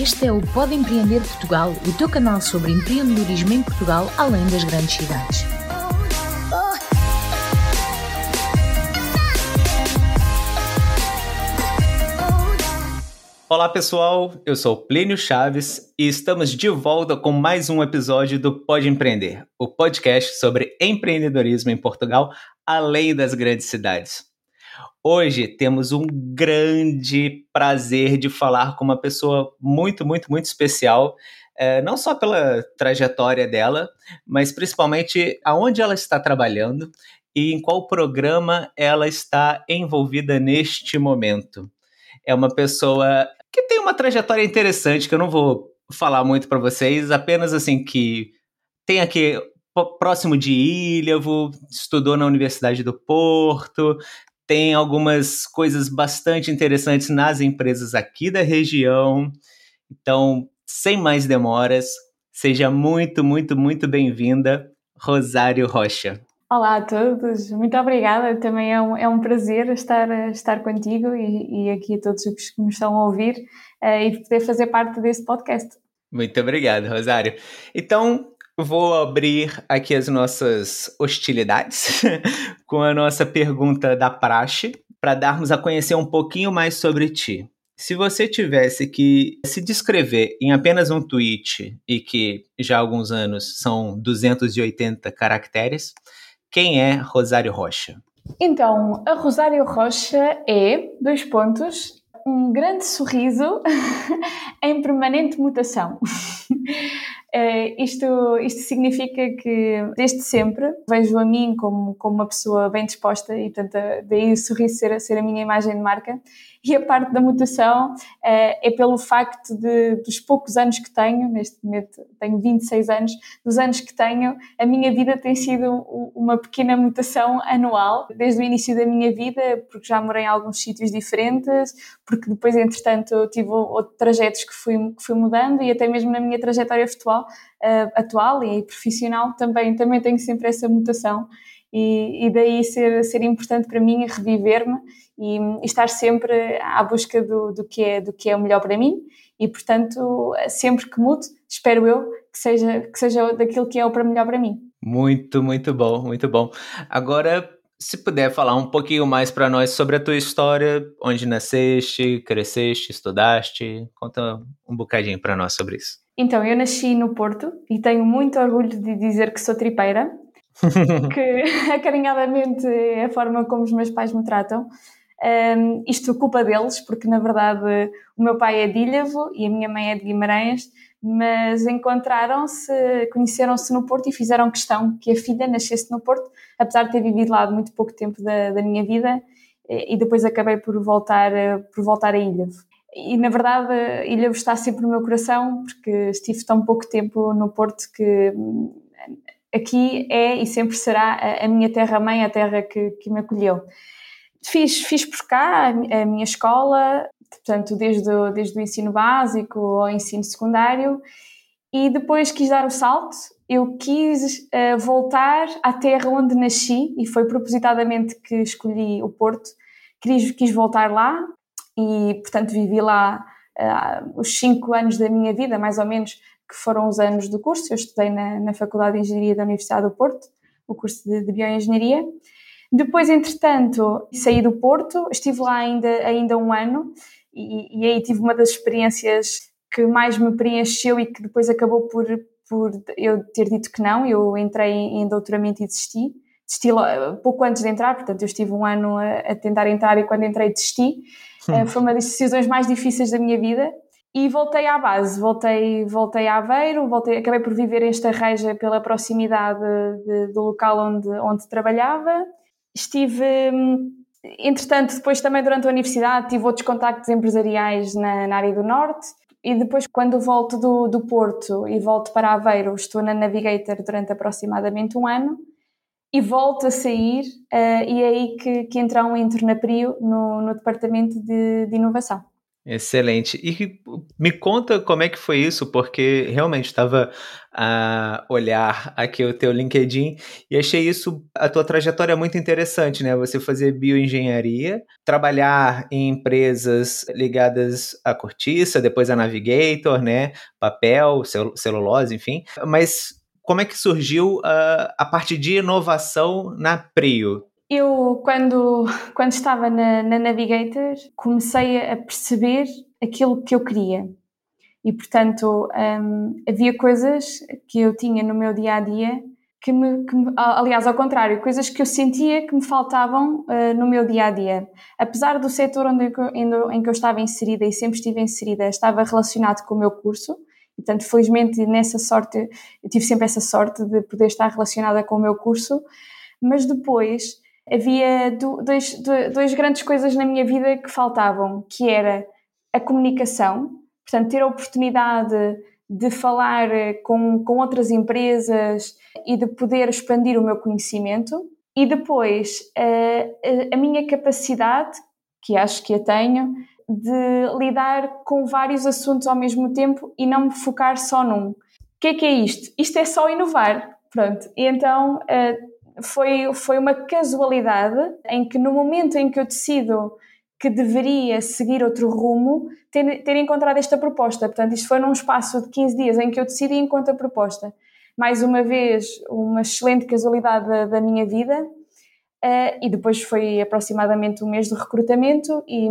Este é o Pode Empreender Portugal, o teu canal sobre empreendedorismo em Portugal, além das grandes cidades. Olá pessoal, eu sou Plínio Chaves e estamos de volta com mais um episódio do Pode Empreender, o podcast sobre empreendedorismo em Portugal, além das grandes cidades. Hoje temos um grande prazer de falar com uma pessoa muito, muito, muito especial, é, não só pela trajetória dela, mas principalmente aonde ela está trabalhando e em qual programa ela está envolvida neste momento. É uma pessoa que tem uma trajetória interessante, que eu não vou falar muito para vocês, apenas assim que tem aqui próximo de Ilhavo, estudou na Universidade do Porto, tem algumas coisas bastante interessantes nas empresas aqui da região. Então, sem mais demoras, seja muito, muito, muito bem-vinda, Rosário Rocha. Olá a todos, muito obrigada. Também é um, é um prazer estar, estar contigo e, e aqui a todos os que nos estão a ouvir uh, e poder fazer parte deste podcast. Muito obrigado, Rosário. Então, Vou abrir aqui as nossas hostilidades com a nossa pergunta da praxe, para darmos a conhecer um pouquinho mais sobre ti. Se você tivesse que se descrever em apenas um tweet e que já há alguns anos são 280 caracteres, quem é Rosário Rocha? Então, a Rosário Rocha é, dois pontos, um grande sorriso em permanente mutação. Uh, isto, isto significa que, desde sempre, vejo a mim como, como uma pessoa bem disposta e, portanto, daí o sorriso ser, ser a minha imagem de marca e a parte da mutação uh, é pelo facto de, dos poucos anos que tenho, neste momento tenho 26 anos, dos anos que tenho, a minha vida tem sido uma pequena mutação anual, desde o início da minha vida, porque já morei em alguns sítios diferentes, porque depois, entretanto, tive outros trajetos que fui, que fui mudando e até mesmo na minha trajetória atual, uh, atual e profissional também, também tenho sempre essa mutação. E, e, daí ser, ser importante para mim reviver-me e, e, estar sempre à busca do, do, que é, do que é o melhor para mim e, portanto, sempre que mude, espero eu que seja, que seja daquilo que é o para melhor para mim. Muito, muito bom, muito bom. Agora, se puder falar um pouquinho mais para nós sobre a tua história, onde nasceste, cresceste, estudaste, conta um bocadinho para nós sobre isso. Então, eu nasci no Porto e tenho muito orgulho de dizer que sou tripeira, que acarinhadamente é a forma como os meus pais me tratam. Um, isto culpa deles, porque na verdade o meu pai é de Ilhavo e a minha mãe é de Guimarães, mas encontraram-se, conheceram-se no Porto e fizeram questão que a filha nascesse no Porto, apesar de ter vivido lá muito pouco tempo da, da minha vida, e depois acabei por voltar, por voltar a Ilhavo. E na verdade, Ilhavo está sempre no meu coração, porque estive tão pouco tempo no Porto que aqui é e sempre será a, a minha terra-mãe, a terra que, que me acolheu. Fiz, fiz por cá a, minha escola, portanto, desde o, desde o ensino básico ao ensino secundário, e depois quis dar o salto. Eu quis uh, voltar à terra onde nasci, e foi propositadamente que escolhi o Porto. Quis, quis voltar lá, e, portanto, vivi lá uh, os cinco anos da minha vida, mais ou menos, que foram os anos do curso. Eu estudei na, na Faculdade de Engenharia da Universidade do Porto, o curso de, de Bioengenharia. Depois, entretanto, saí do Porto, estive lá ainda, ainda um ano e, e, aí tive uma das experiências que mais me preencheu e que depois acabou por, por eu ter dito que não. Eu entrei em doutoramento e desisti. Desisti pouco antes de entrar, portanto, eu estive um ano a, a tentar entrar e quando entrei desisti. Hum. Foi uma das decisões mais difíceis da minha vida e voltei à base, voltei, voltei a Aveiro, voltei, acabei por viver em Estarreja pela proximidade de, do local onde, onde trabalhava Estive, entretanto, depois também durante a universidade tive outros contactos empresariais na, na área do Norte e depois quando volto do, do Porto e volto para Aveiro, estou na Navigator durante aproximadamente um ano e volto a sair uh, e é aí que, que então entro na PRIO no, no departamento de, de inovação. Excelente. E me conta como é que foi isso, porque realmente estava a olhar aqui o teu LinkedIn e achei isso, a tua trajetória muito interessante, né? Você fazer bioengenharia, trabalhar em empresas ligadas à cortiça, depois a Navigator, né? Papel, celulose, enfim. Mas como é que surgiu a, a parte de inovação na Prio? Eu, quando, quando estava na, na Navigator, comecei a perceber aquilo que eu queria. E, portanto, um, havia coisas que eu tinha no meu dia a dia que me, que me, aliás, ao contrário, coisas que eu sentia que me faltavam uh, no meu dia a dia. Apesar do setor onde eu, em que eu estava inserida e sempre estive inserida, estava relacionado com o meu curso, portanto, felizmente, nessa sorte, eu tive sempre essa sorte de poder estar relacionada com o meu curso, mas depois havia dois, dois grandes coisas na minha vida que faltavam, que era a comunicação, portanto, ter a oportunidade de falar eh, com, com outras empresas e de poder expandir o meu conhecimento, e depois a, a minha capacidade, que acho que a tenho, de lidar com vários assuntos ao mesmo tempo e não me focar só num. O que é que é isto? Isto é só inovar. Pronto. E então eh, foi, foi uma casualidade em que no momento em que eu decido que deveria seguir outro rumo, ter, ter encontrado esta proposta. Portanto, isto foi num espaço de 15 dias em que eu decidi encontrar a proposta. Mais uma vez, uma excelente casualidade da, da minha vida. Uh, e depois foi aproximadamente um mês de recrutamento e,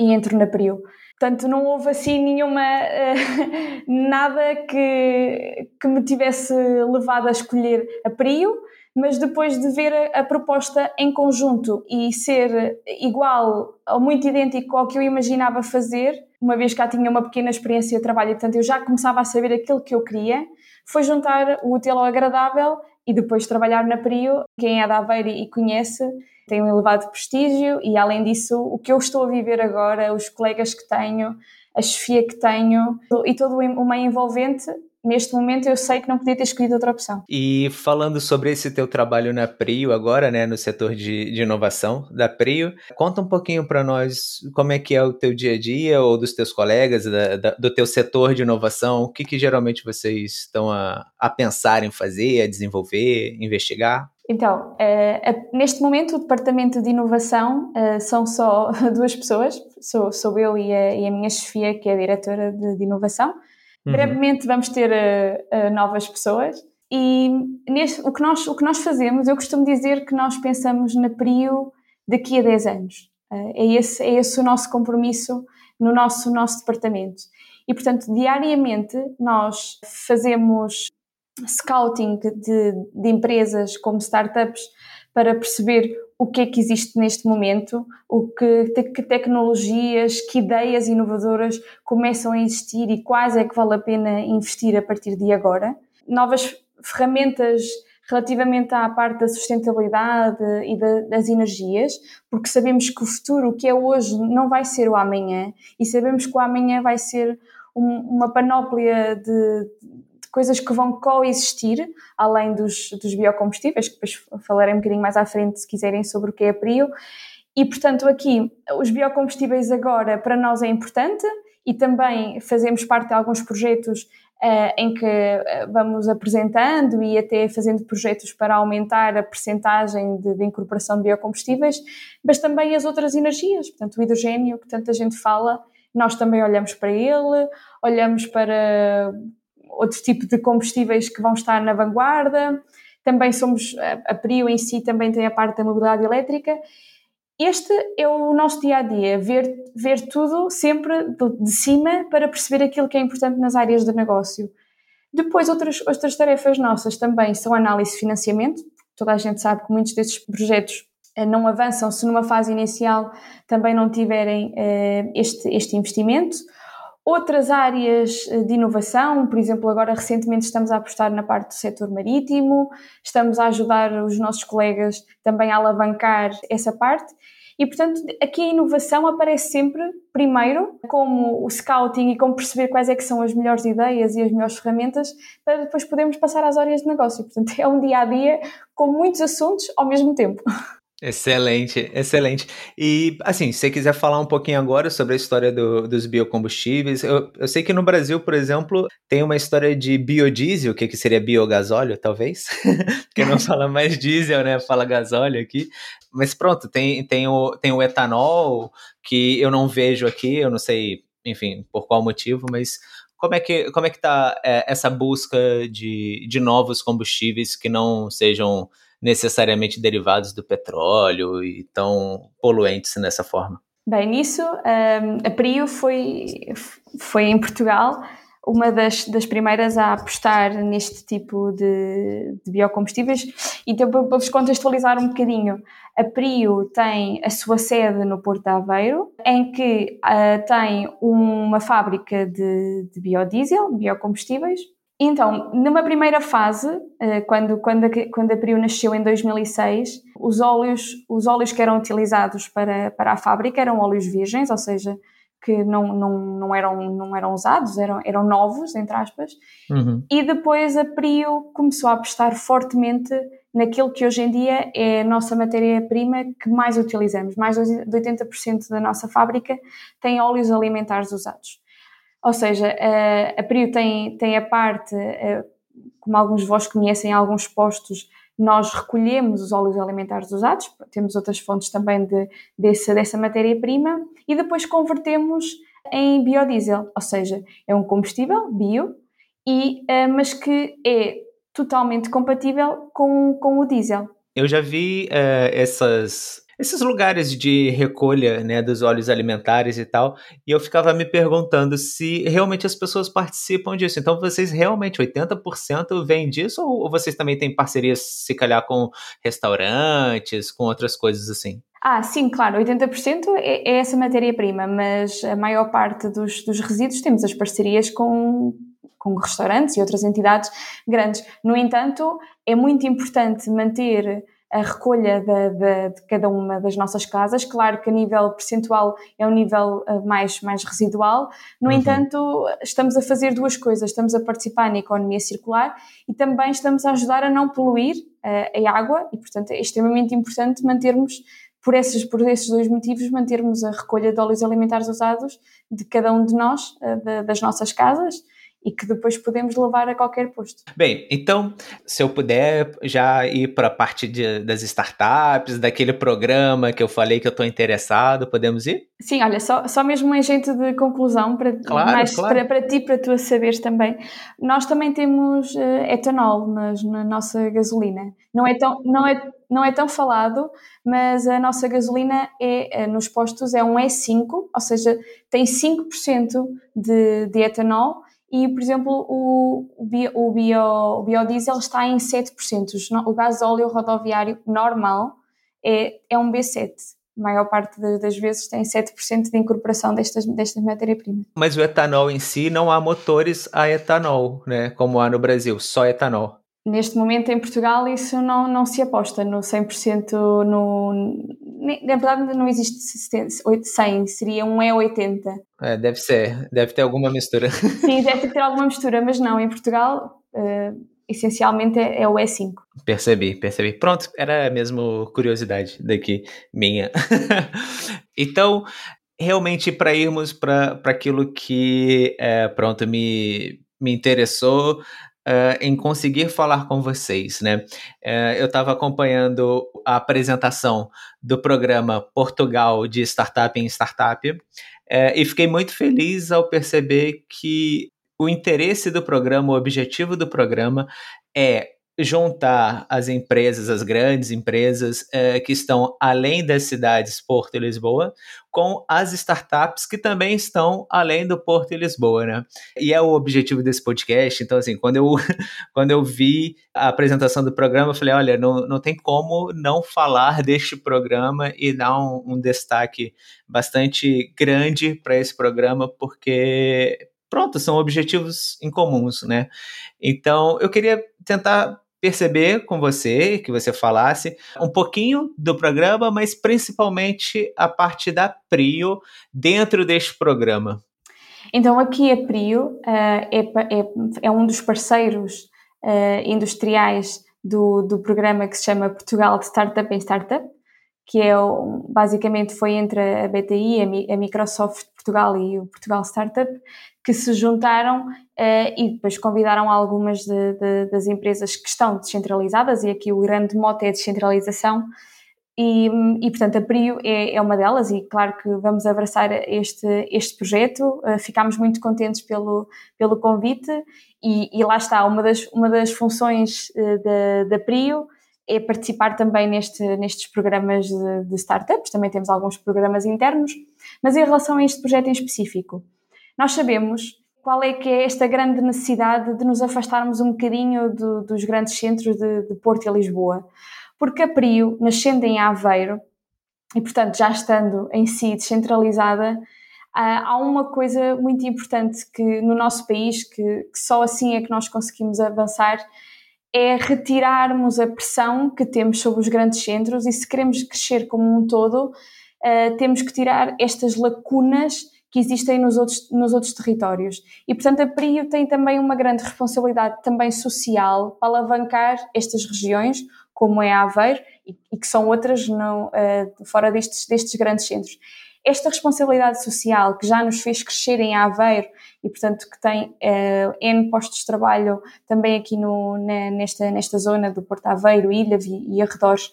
e entro na Prio. Portanto, não houve assim nenhuma. Uh, nada que, que me tivesse levado a escolher a Prio mas depois de ver a, proposta em conjunto e ser igual ou muito idêntico ao que eu imaginava fazer, uma vez que já tinha uma pequena experiência de trabalho e, portanto, eu já começava a saber aquilo que eu queria, foi juntar o útil ao agradável e depois trabalhar na Prio. Quem é da Aveiro e conhece tem um elevado prestígio e, além disso, o que eu estou a viver agora, os colegas que tenho, a chefia que tenho e todo o meio envolvente neste momento eu sei que não podia ter escolhido outra opção. E falando sobre esse teu trabalho na Prio agora, né, no setor de, de inovação da Prio, conta um pouquinho para nós como é que é o teu dia a dia ou dos teus colegas da, da, do teu setor de inovação, o que, que geralmente vocês estão a, a pensar em fazer, a desenvolver, investigar? Então, uh, neste momento o departamento de inovação uh, são só duas pessoas, sou, sou eu e a, e a minha chefia, que é a diretora de, de inovação. Uhum. Brevemente vamos ter uh, uh, novas pessoas e neste, o, que nós, o que nós fazemos, eu costumo dizer que nós pensamos na PRIO daqui a 10 anos. Uh, é, esse, é esse o nosso compromisso no nosso, nosso departamento. E, portanto, diariamente nós fazemos scouting de, de empresas como startups para perceber o que é que existe neste momento, o que, que tecnologias, que ideias inovadoras começam a existir e quais é que vale a pena investir a partir de agora. Novas ferramentas relativamente à parte da sustentabilidade e das energias, porque sabemos que o futuro, o que é hoje, não vai ser o amanhã, e sabemos que o amanhã vai ser um, uma panóplia de, coisas que vão coexistir, além dos, dos biocombustíveis, que depois falarei um bocadinho mais à frente se quiserem sobre o que é a PRIO. E, portanto, aqui, os biocombustíveis agora para nós é importante e também fazemos parte de alguns projetos uh, em que uh, vamos apresentando e até fazendo projetos para aumentar a percentagem de, de, incorporação de biocombustíveis, mas também as outras energias, portanto, o hidrogênio, que tanta gente fala, nós também olhamos para ele, olhamos para outro tipo de combustíveis que vão estar na vanguarda. Também somos, a Prio em si também tem a parte da mobilidade elétrica. Este é o nosso dia a dia, ver, ver tudo sempre de, cima para perceber aquilo que é importante nas áreas de negócio. Depois, outras, outras tarefas nossas também são análise de financiamento. Toda a gente sabe que muitos desses projetos eh, não avançam se numa fase inicial também não tiverem eh, este, este investimento. Outras áreas eh, de inovação, por exemplo, agora recentemente estamos a apostar na parte do setor marítimo, estamos a ajudar os nossos colegas também a alavancar essa parte. E, portanto, aqui a inovação aparece sempre, primeiro, como o scouting e como perceber quais é que são as melhores ideias e as melhores ferramentas para depois podermos passar às áreas de negócio. Portanto, é um dia a dia com muitos assuntos ao mesmo tempo. Excelente, excelente. E assim, se você quiser falar um pouquinho agora sobre a história do, dos biocombustíveis, eu, eu, sei que no Brasil, por exemplo, tem uma história de biodiesel, que, que seria biogasóleo, talvez, porque não fala mais diesel, né? Fala gasóleo aqui. Mas pronto, tem, tem, o, tem o etanol, que eu não vejo aqui, eu não sei, enfim, por qual motivo, mas como é que como é que está é, essa busca de, de novos combustíveis que não sejam necessariamente derivados do petróleo e tão poluentes nessa forma? Bem, nisso um, a Prio foi, foi em Portugal uma das, das primeiras a apostar neste tipo de, de biocombustíveis. Então, para vos contextualizar um bocadinho, a Prio tem a sua sede no Porto de Aveiro, em que uh, tem uma fábrica de, de biodiesel, biocombustíveis, então, numa primeira fase, eh, quando, quando, a, quando a Prio nasceu em 2006, os óleos, os óleos que eram utilizados para, para a fábrica eram óleos virgens, ou seja, que não, não, não, eram, não eram usados, eram, eram novos, entre aspas. Uhum. E depois a Prio começou a apostar fortemente naquilo que hoje em dia é a nossa matéria-prima que mais utilizamos. Mais de 80% da nossa fábrica tem óleos alimentares usados. Ou seja, a, a Prio tem, tem a parte, como alguns de vós conhecem, alguns postos, nós recolhemos os óleos alimentares usados, temos outras fontes também de, desse, dessa matéria-prima e depois convertemos em biodiesel, ou seja, é um combustível bio, e, mas que é totalmente compatível com, com o diesel. Eu já vi uh, essas esses lugares de recolha né, dos óleos alimentares e tal, e eu ficava me perguntando se realmente as pessoas participam disso. Então, vocês realmente, 80% vêm disso, ou vocês também têm parcerias, se calhar, com restaurantes, com outras coisas assim? Ah, sim, claro, 80% é, é essa matéria-prima, mas a maior parte dos, dos resíduos temos as parcerias com, com restaurantes e outras entidades grandes. No entanto, é muito importante manter a recolha de, de, de, cada uma das nossas casas. Claro que a nível percentual é um nível uh, mais, mais residual, no uhum. entanto, estamos a fazer duas coisas: estamos a participar na economia circular e também estamos a ajudar a não poluir uh, a água, e portanto é extremamente importante mantermos. Por esses, por esses dois motivos, mantermos a recolha de óleos alimentares usados de cada um de nós, uh, das nossas casas, e que depois podemos levar a qualquer posto. Bem, então, se eu puder já ir para a parte de, das startups, daquele programa que eu falei que eu estou interessado, podemos ir? Sim, olha, só, só mesmo um agente de conclusão, para, claro, mais claro. Para, para ti, para tu saberes também. Nós também temos uh, etanol nas, na nossa gasolina. Não é, tão, não, é, não é tão falado, mas a nossa gasolina é, eh, nos postos é um E5, ou seja, tem 5% de, de etanol e, por exemplo, o, bio, o, bio, o biodiesel está em 7%. O gás óleo rodoviário normal é, é um B7. A maior parte das vezes tem 7% de incorporação destas, desta matéria-prima. Mas o etanol em si não há motores a etanol, né? como há no Brasil, só etanol. Neste momento em Portugal isso não, não se aposta no 100% no... Na verdade não existe 100, seria um E80. É, deve ser, deve ter alguma mistura. Sim, deve ter alguma mistura, mas não, em Portugal uh, essencialmente é, é, o E5. Percebi, percebi. Pronto, era mesmo curiosidade daqui minha. então, realmente para irmos para aquilo que, é, pronto, me, me interessou, uh, em conseguir falar com vocês, né? Uh, eu estava acompanhando a apresentação do programa Portugal de Startup em Startup uh, e fiquei muito feliz ao perceber que o interesse do programa, o objetivo do programa é juntar as empresas, as grandes empresas eh, que estão além das cidades Porto e Lisboa, com as startups que também estão além do Porto e Lisboa, né? E é o objetivo desse podcast. Então, assim, quando eu, quando eu vi a apresentação do programa, eu falei: olha, não, não tem como não falar deste programa e dar um, um destaque bastante grande para esse programa, porque pronto, são objetivos incomuns, né? Então, eu queria tentar perceber com você, que você falasse um pouquinho do programa, mas principalmente a parte da Prio dentro deste programa. Então, aqui a Prio uh, é, é, é, um dos parceiros uh, industriais do, do programa que se chama Portugal de Startup em Startup, que é basicamente foi entre a BTI, a Microsoft Portugal e o Portugal Startup, que se juntaram uh, e depois convidaram algumas de, de, das empresas que estão descentralizadas, e aqui o grande mote é a descentralização, e, e, portanto a Prio é, é, uma delas e claro que vamos abraçar este, este projeto, uh, ficámos muito contentes pelo, pelo convite e, e lá está, uma das, uma das funções uh, da, da Prio é participar também neste, nestes programas de, de, startups, também temos alguns programas internos, mas em relação a este projeto em específico, nós sabemos qual é que é esta grande necessidade de nos afastarmos um bocadinho do, dos grandes centros de, de Porto e Lisboa porque a Prio, nascendo em Aveiro, e portanto já estando em si descentralizada, há uma coisa muito importante que no nosso país, que, que, só assim é que nós conseguimos avançar, é retirarmos a pressão que temos sobre os grandes centros e se queremos crescer como um todo, uh, temos que tirar estas lacunas que existem nos outros, nos outros territórios. E, portanto, a PRIO tem também uma grande responsabilidade também social para alavancar estas regiões, como é a Aveiro, e, e que são outras não, uh, fora destes, destes grandes centros. Esta responsabilidade social que já nos fez crescer em Aveiro e, portanto, que tem uh, N postos de trabalho também aqui no, na, nesta, nesta zona do Porto Aveiro, Ilha e, e arredores,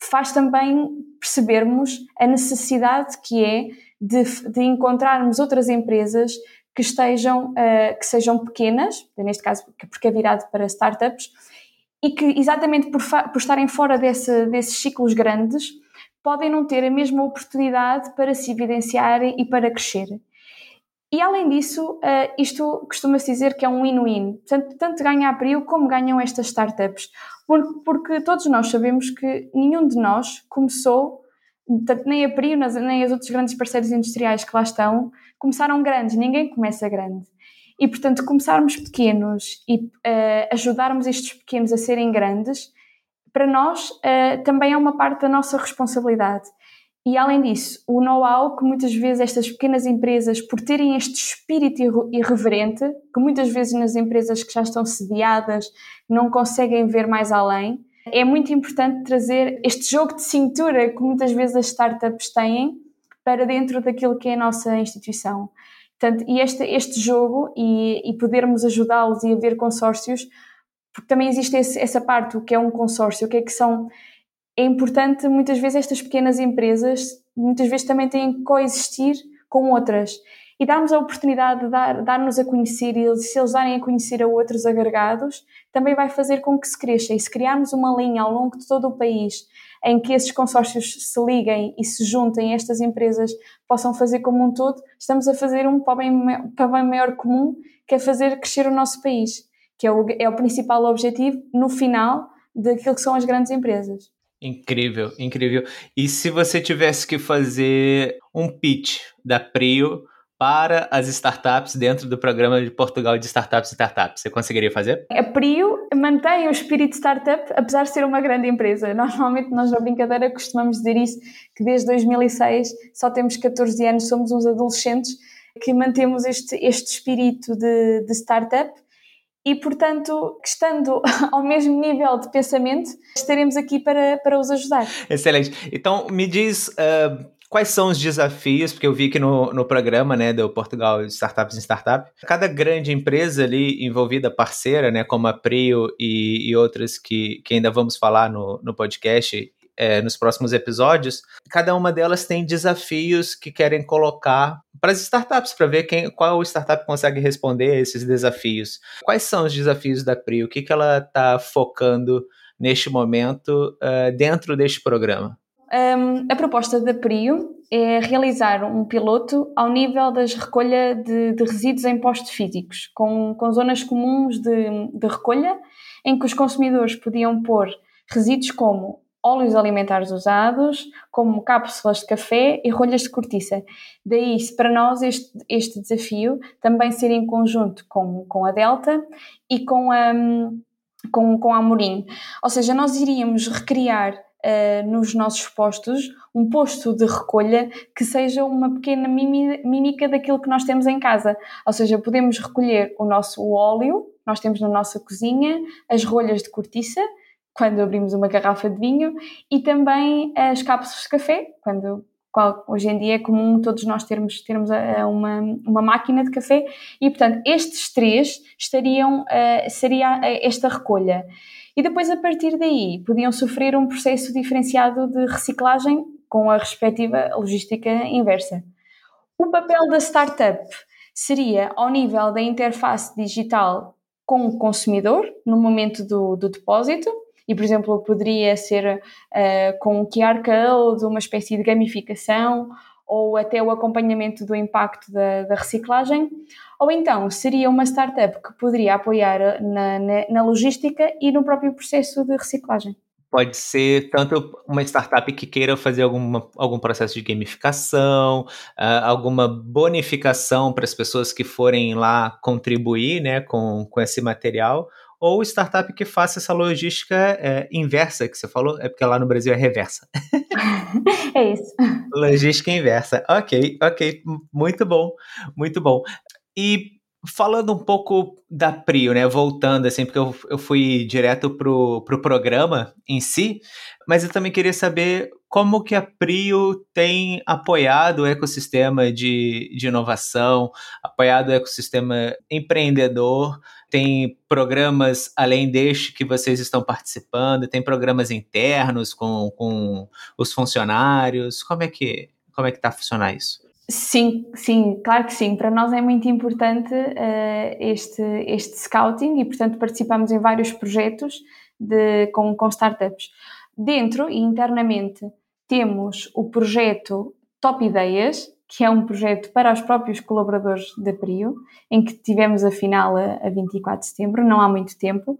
faz também percebermos a necessidade que é de, de encontrarmos outras empresas que estejam, uh, que sejam pequenas, neste caso porque é virado para startups, e que exatamente por, por estarem fora desse, desses ciclos grandes podem não ter a mesma oportunidade para se evidenciarem e para crescer. E além disso, uh, isto costuma-se dizer que é um win-win. Tanto, tanto ganha a Prio como ganham estas startups. Porque, todos nós sabemos que nenhum de nós começou, tanto nem a Prio nem os outros grandes parceiros industriais que lá estão, começaram grandes. Ninguém começa grande. E, portanto, começarmos pequenos e uh, ajudarmos estes pequenos a serem grandes, para nós uh, também é uma parte da nossa responsabilidade. E, além disso, o know-how que muitas vezes estas pequenas empresas, por terem este espírito irreverente, que muitas vezes nas empresas que já estão sediadas não conseguem ver mais além, é muito importante trazer este jogo de cintura que muitas vezes as startups têm para dentro daquilo que é a nossa instituição. Portanto, e este, este jogo e, e podermos ajudá-los e haver consórcios, porque também existe esse, essa parte, o que é um consórcio, o que é que são. É importante, muitas vezes, estas pequenas empresas, muitas vezes também têm que coexistir com outras. E darmos a oportunidade de dar, dar-nos a conhecer, e se eles darem a conhecer a outros agregados, também vai fazer com que se cresça. E se criarmos uma linha ao longo de todo o país em que esses consórcios se liguem e se juntem, estas empresas possam fazer como um todo, estamos a fazer um para bem, para bem maior comum, que é fazer crescer o nosso país, que é o, é o principal objetivo no final daquilo que são as grandes empresas. Incrível, incrível. E se você tivesse que fazer um pitch da Prio para as startups dentro do programa de Portugal de Startups e Startups. Você conseguiria fazer? A Prio mantém o espírito startup, apesar de ser uma grande empresa. Normalmente nós na brincadeira costumamos dizer isso, que desde 2006 só temos 14 anos, somos uns adolescentes que mantemos este, este espírito de, de startup e, portanto, estando ao mesmo nível de pensamento, estaremos aqui para, para os ajudar. Excelente. Então, me diz uh, Quais são os desafios? Porque eu vi que no, no programa né, do Portugal Startups em Startup, cada grande empresa ali envolvida, parceira, né, como a Prio e, e outras que, que ainda vamos falar no, no podcast é, nos próximos episódios, cada uma delas tem desafios que querem colocar para as startups, para ver quem, qual startup consegue responder a esses desafios. Quais são os desafios da Prio? O que, que ela está focando neste momento uh, dentro deste programa? Um, a proposta da PRIO é realizar um piloto ao nível das recolha de, de resíduos em postos físicos, com, com zonas comuns de, de recolha, em que os consumidores podiam pôr resíduos como óleos alimentares usados, como cápsulas de café e rolhas de cortiça. Daí, para nós, este, este desafio também ser em conjunto com, com a Delta e com a, com, com a Amorim. Ou seja, nós iríamos recriar uh, nos nossos postos um posto de recolha que seja uma pequena mímica daquilo que nós temos em casa. Ou seja, podemos recolher o nosso óleo, nós temos na nossa cozinha, as rolhas de cortiça, quando abrimos uma garrafa de vinho, e também as cápsulas de café, quando qual, hoje em dia é comum todos nós termos, termos a, a uma, uma máquina de café e, portanto, estes três estariam, uh, seria esta recolha. E depois, a partir daí, podiam sofrer um processo diferenciado de reciclagem com a respectiva logística inversa. O papel da startup seria ao nível da interface digital com o consumidor no momento do, do depósito, e, por exemplo, poderia ser uh, com um QR Code, uma espécie de gamificação ou até o acompanhamento do impacto da, da reciclagem, ou então seria uma startup que poderia apoiar na, na, na logística e no próprio processo de reciclagem. Pode ser tanto uma startup que queira fazer alguma, algum processo de gamificação, uh, alguma bonificação para as pessoas que forem lá contribuir né, com, com esse material, ou startup que faça essa logística é, inversa que você falou, é porque lá no Brasil é reversa. é isso. Logística inversa. Ok, ok, muito bom, muito bom. E falando um pouco da Prio, né? Voltando, assim, porque eu, eu fui direto pro, pro programa em si, mas eu também queria saber como que a Prio tem apoiado o ecossistema de, de inovação, apoiado o ecossistema empreendedor, tem programas além deste que vocês estão participando, tem programas internos com, com os funcionários, como é que como é que está a funcionar isso? Sim, sim, claro que sim. Para nós é muito importante uh, este, este scouting e, portanto, participamos em vários projetos de, com, com startups. Dentro e internamente temos o projeto Top Ideias, que é um projeto para os próprios colaboradores da PRIO, em que tivemos a final a, a 24 de setembro, não há muito tempo,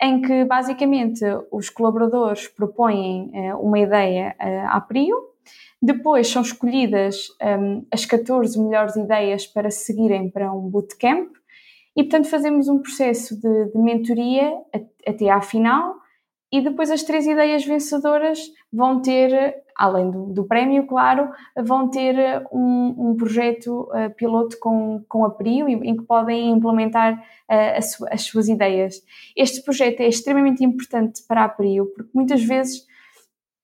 em que basicamente os colaboradores propõem uh, uma ideia uh, à PRIO, depois são escolhidas um, as 14 melhores ideias para seguirem para um bootcamp e, portanto, fazemos um processo de, de mentoria até à final e depois as três ideias vencedoras vão ter, além do, do prémio, claro, vão ter um, um projeto uh, piloto com, com a PRIO em que podem implementar uh, as, as, suas ideias. Este projeto é extremamente importante para a PRIO porque muitas vezes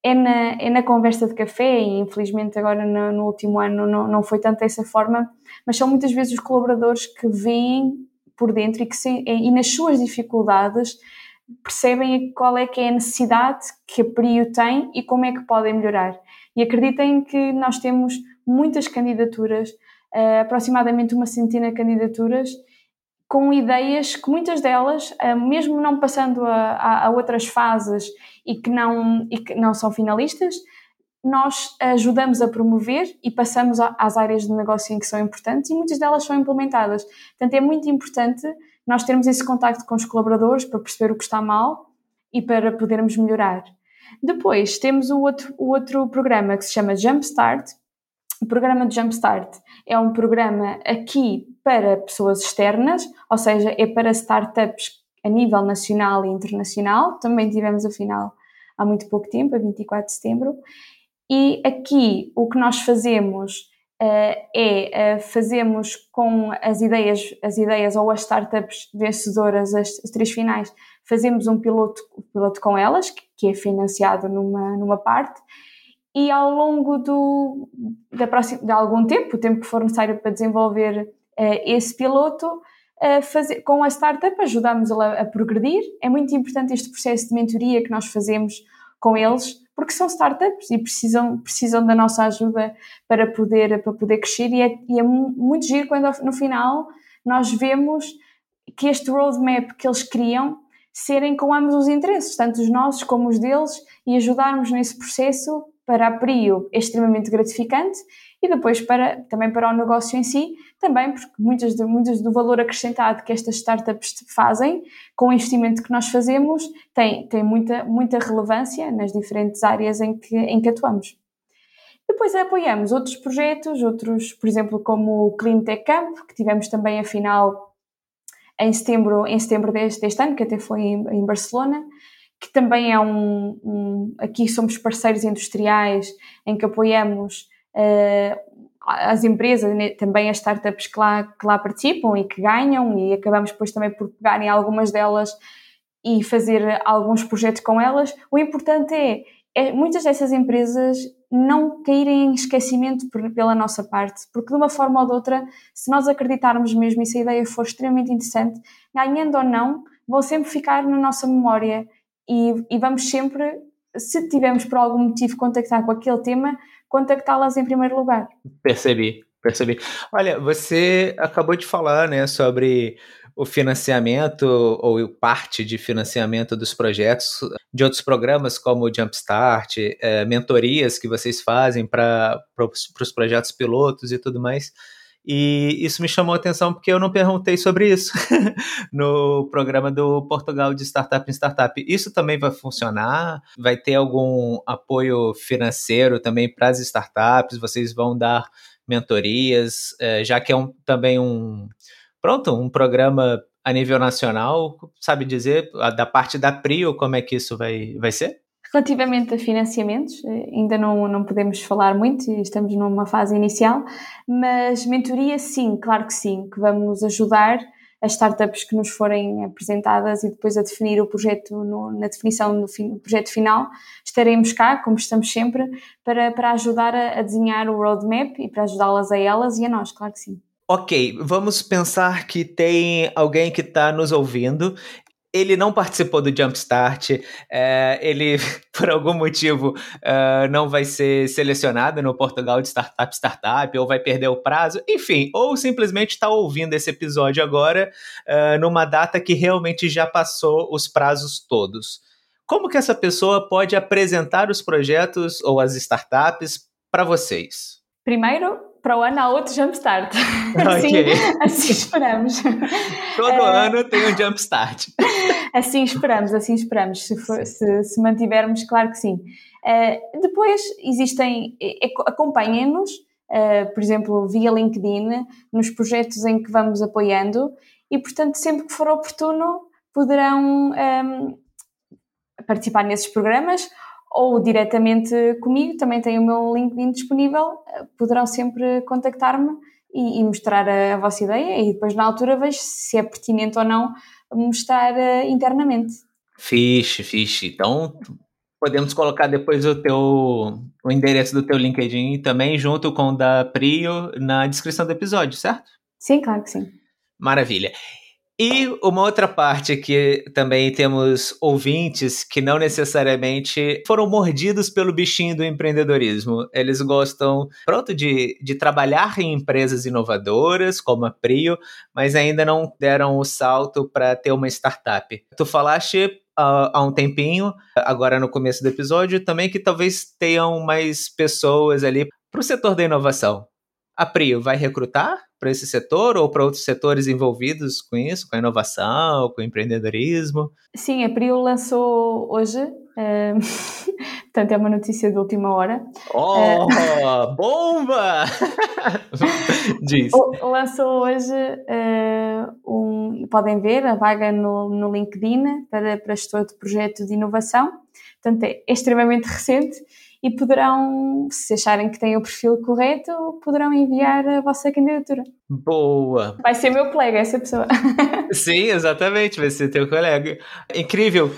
é na, é na conversa de café e infelizmente agora no, no último ano não, não foi tanto dessa forma, mas são muitas vezes os colaboradores que veem por dentro e que se, e nas suas dificuldades percebem qual é que é a necessidade que a PRIO tem e como é que podem melhorar. E acreditem que nós temos muitas candidaturas, uh, aproximadamente uma centena de candidaturas, com ideias que muitas delas, uh, mesmo não passando a, a outras fases e que não, e que não são finalistas, nós ajudamos a promover e passamos às áreas de negócio em que são importantes e muitas delas são implementadas. Portanto, é muito importante nós termos esse contacto com os colaboradores para perceber o que está mal e para podermos melhorar. Depois temos o outro, o outro programa que se chama Jumpstart. O programa de Jumpstart é um programa aqui para pessoas externas, ou seja, é para startups a nível nacional e internacional. Também tivemos a final há muito pouco tempo, a 24 de setembro. E aqui o que nós fazemos é uh, fazemos com as ideias, as ideias ou as startups vencedoras, as, as três finais, fazemos um piloto, piloto com elas, que, que é financiado numa, numa parte, e ao longo do, da próxima, de algum tempo, o tempo que for necessário para desenvolver uh, esse piloto, fazer, com a startup ajudamos-la a progredir. É muito importante este processo de mentoria que nós fazemos com eles, porque são startups e precisam, precisam da nossa ajuda para poder, para poder crescer. E é, e é muito giro quando no final nós vemos que este roadmap que eles criam serem com ambos os interesses, tanto os nossos como os deles, e ajudarmos nesse processo para a PRIO é extremamente gratificante e depois para, também para o negócio em si, também porque muitas, de, muitas do valor acrescentado que estas startups fazem, com o investimento que nós fazemos, tem, tem muita, muita relevância nas diferentes áreas em que, em que atuamos. Depois apoiamos outros projetos, outros, por exemplo, como o Clean Tech Camp, que tivemos também a final em setembro, em setembro deste, deste ano, que até foi em, em Barcelona, que também é um, um, Aqui somos parceiros industriais em que apoiamos as empresas, né, também as startups que lá, que lá participam e que ganham, e acabamos depois também por pegar em algumas delas e fazer alguns projetos com elas. O importante é, é muitas dessas empresas não caírem em esquecimento pela nossa parte, porque de uma forma ou de outra, se nós acreditarmos mesmo e se a ideia for extremamente interessante, ganhando ou não, vão sempre ficar na nossa memória e, e vamos sempre, se tivermos por algum motivo contactar com aquele tema, contactá-las em primeiro lugar. Percebi, percebi. Olha, você acabou de falar, né, sobre o financiamento ou parte de financiamento dos projetos de outros programas como o Jumpstart, é, mentorias que vocês fazem para os projetos pilotos e tudo mais. E isso me chamou a atenção porque eu não perguntei sobre isso no programa do Portugal de Startup em Startup. Isso também vai funcionar? Vai ter algum apoio financeiro também para as startups? Vocês vão dar mentorias, é, já que é um, também um, pronto, um programa a nível nacional, sabe dizer da parte da PRIO como é que isso vai, vai ser? Relativamente a financiamentos, eh, ainda não, não podemos falar muito, estamos numa fase inicial, mas mentoria sim, claro que sim, que vamos ajudar as startups que nos forem apresentadas e depois a definir o projeto no, na definição do fin, projeto final, estaremos cá, como estamos sempre, para, para ajudar a, a desenhar o roadmap e para ajudá-las a elas e a nós, claro que sim. Ok, vamos pensar que tem alguém que está nos ouvindo. Ele não participou do Jumpstart, é, ele, por algum motivo, é, não vai ser selecionado no Portugal de Startup Startup, ou vai perder o prazo, enfim, ou simplesmente está ouvindo esse episódio agora, é, numa data que realmente já passou os prazos todos. Como que essa pessoa pode apresentar os projetos ou as startups para vocês? Primeiro, para o ano há outro jumpstart. Assim, okay. assim esperamos. Todo uh, ano tem um jumpstart. assim esperamos, assim esperamos, se, for, se, se, mantivermos, claro que sim. Uh, depois existem, acompanhem-nos, uh, por exemplo, via LinkedIn, nos projetos em que vamos apoiando e, portanto, sempre que for oportuno, poderão um, ehm, participar nesses programas ou diretamente comigo, também tenho o meu LinkedIn disponível, poderão sempre contactar-me e, e, mostrar a, a, vossa ideia e depois na altura vejo se é pertinente ou não mostrar uh, internamente. Fixe, fixe. Então podemos colocar depois o teu o endereço do teu LinkedIn também junto com o da Prio na descrição do episódio, certo? Sim, claro que sim. Maravilha. E uma outra parte que também temos ouvintes que não necessariamente foram mordidos pelo bichinho do empreendedorismo. Eles gostam, pronto, de, de trabalhar em empresas inovadoras, como a Prio, mas ainda não deram o salto para ter uma startup. Tu falaste há um tempinho, agora no começo do episódio, também que talvez tenham mais pessoas ali para o setor da inovação. A Prio vai recrutar para esse setor ou para outros setores envolvidos com isso, com a inovação, com o empreendedorismo? Sim, a Prio lançou hoje, uh, portanto é uma notícia de última hora. Oh, uh, bomba! Diz. Lançou hoje, uh, um, podem ver a vaga no, no LinkedIn para, para gestor de projeto de inovação, portanto é extremamente recente e poderão, se acharem que têm o perfil correto, poderão enviar a vossa candidatura. Boa! Vai ser meu colega, essa pessoa. Sim, exatamente, vai ser teu colega. Incrível!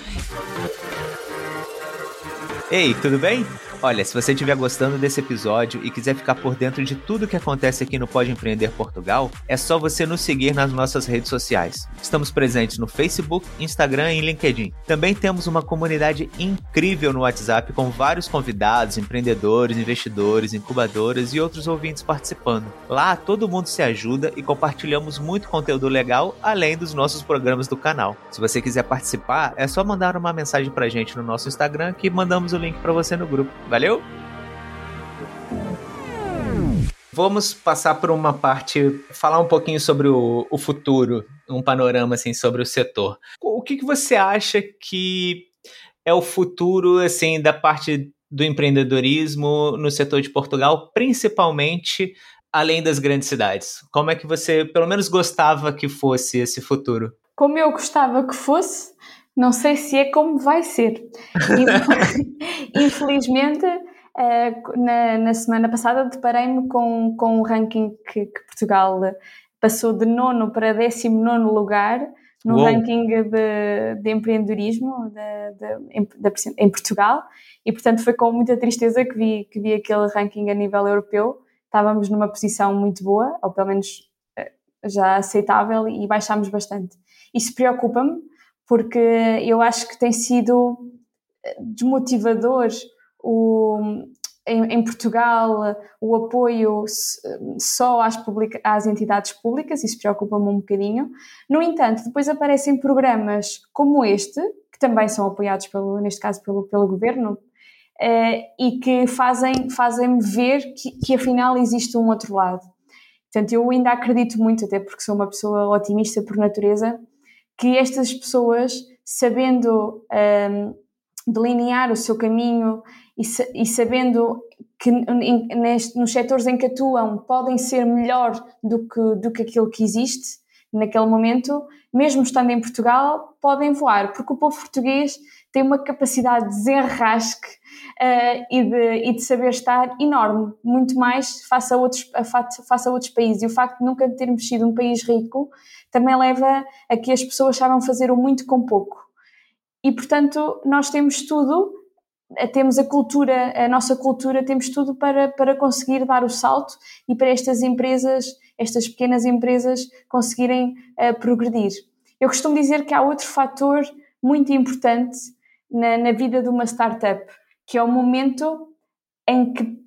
Ei, tudo bem? Olha, se você estiver gostando desse episódio e quiser ficar por dentro de tudo que acontece aqui no Pode Empreender Portugal, é só você nos seguir nas nossas redes sociais. Estamos presentes no Facebook, Instagram e LinkedIn. Também temos uma comunidade incrível no WhatsApp com vários convidados, empreendedores, investidores, incubadoras e outros ouvintes participando. Lá todo mundo se ajuda e compartilhamos muito conteúdo legal além dos nossos programas do canal. Se você quiser participar, é só mandar uma mensagem pra gente no nosso Instagram que mandamos o link para você no grupo. Valeu? Vamos passar por uma parte, falar um pouquinho sobre o, o futuro, um panorama assim sobre o setor. O que, que você acha que é o futuro assim da parte do empreendedorismo no setor de Portugal, principalmente além das grandes cidades? Como é que você, pelo menos, gostava que fosse esse futuro? Como eu gostava que fosse, não sei se é como vai ser. Infelizmente, eh, na, na semana passada deparei-me com, com um ranking que, que, Portugal passou de nono para décimo nono lugar no Uou. ranking de, de empreendedorismo de, de, em Portugal e portanto foi com muita tristeza que vi, que vi aquele ranking a nível europeu. Estávamos numa posição muito boa, ou pelo menos eh, já aceitável, e baixámos bastante. Isso preocupa-me porque eu acho que tem sido eh, desmotivador o, em, em, Portugal o apoio só às, publica, às entidades públicas, isso preocupa-me um bocadinho. No entanto, depois aparecem programas como este, que também são apoiados, pelo, neste caso, pelo, pelo governo, eh, e que fazem, fazem-me ver que, que afinal existe um outro lado. Portanto, eu ainda acredito muito, até porque sou uma pessoa otimista por natureza, que estas pessoas, sabendo um, delinear o seu caminho e, e sabendo que neste, nos setores em que atuam podem ser melhor do que, do que aquilo que existe naquele momento, mesmo estando em Portugal, podem voar, porque o povo português tem uma capacidade de desenrasque uh, e, de, e de saber estar enorme, muito mais face a, outros, face a outros países. E o facto de nunca termos sido um país rico também leva a que as pessoas saibam fazer o muito com pouco. E, portanto, nós temos tudo temos a cultura, a nossa cultura, temos tudo para, para conseguir dar o salto e para estas empresas, estas pequenas empresas, conseguirem uh, progredir. Eu costumo dizer que há outro fator muito importante na, na vida de uma startup, que é o momento em que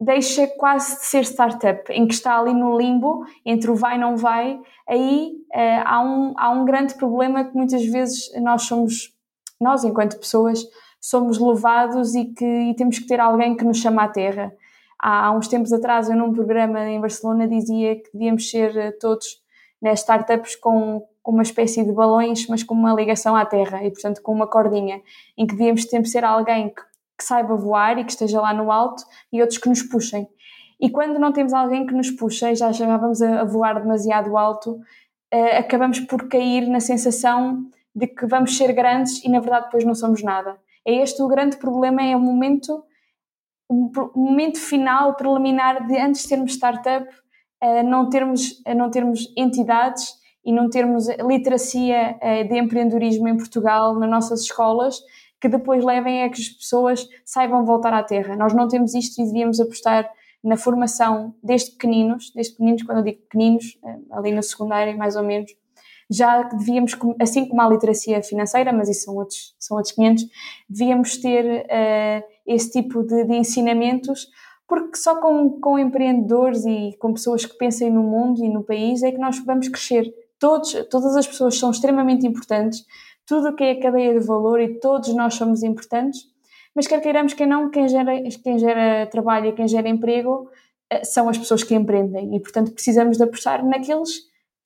deixa quase de ser startup, em que está ali no limbo entre o vai e não vai, aí uh, há, um, há um grande problema que muitas vezes nós somos, nós enquanto pessoas, somos levados e que e temos que ter alguém que nos chama à terra. Há, há uns tempos atrás, eu num programa em Barcelona dizia que devíamos ser eh, todos nas startups com, com uma espécie de balões, mas com uma ligação à terra e, portanto, com uma cordinha, em que devíamos sempre ser alguém que, que saiba voar e que esteja lá no alto e outros que nos puxem. E quando não temos alguém que nos puxa e já chegávamos a, voar demasiado alto, uh, acabamos por cair na sensação de que vamos ser grandes e na verdade depois não somos nada. É este o grande problema, é o momento, o momento final, preliminar de antes de termos startup, a não termos, a não termos entidades e não termos literacia eh, de empreendedorismo em Portugal nas nossas escolas que depois levem a que as pessoas saibam voltar à terra. Nós não temos isto e devíamos apostar na formação desde pequeninos, desde pequeninos, quando eu digo pequeninos, eh, ali no secundário mais ou menos, já devíamos, assim como a literacia financeira, mas isso são outros, são outros 500, devíamos ter uh, esse tipo de, de, ensinamentos, porque só com, com empreendedores e com pessoas que pensem no mundo e no país é que nós vamos crescer. Todos, todas as pessoas são extremamente importantes, tudo o que é a cadeia de valor e todos nós somos importantes, mas quer queiramos que não, quem gera, quem gera trabalho e quem gera emprego uh, são as pessoas que empreendem e, portanto, precisamos de apostar naqueles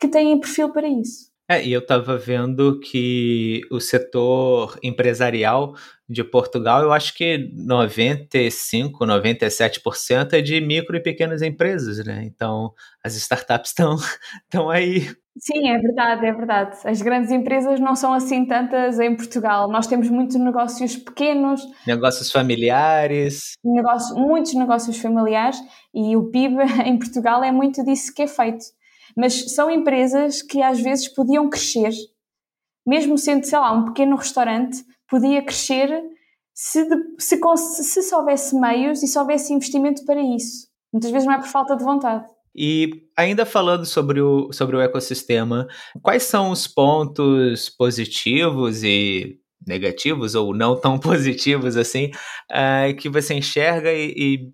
que têm perfil para isso. É, e eu estava vendo que o setor empresarial de Portugal, eu acho que 95, 97% é de micro e pequenas empresas, né? Então, as startups estão aí. Sim, é verdade, é verdade. As grandes empresas não são assim tantas em Portugal. Nós temos muitos negócios pequenos, negócios familiares, negócios, muitos negócios familiares e o PIB em Portugal é muito disso que é feito mas são empresas que às vezes podiam crescer, mesmo sendo, sei lá, um pequeno restaurante, podia crescer se, se, se, se houvesse meios e se houvesse investimento para isso. Muitas vezes não é por falta de vontade. E ainda falando sobre o, sobre o ecossistema, quais são os pontos positivos e negativos, ou não tão positivos assim, uh, que você enxerga e, e,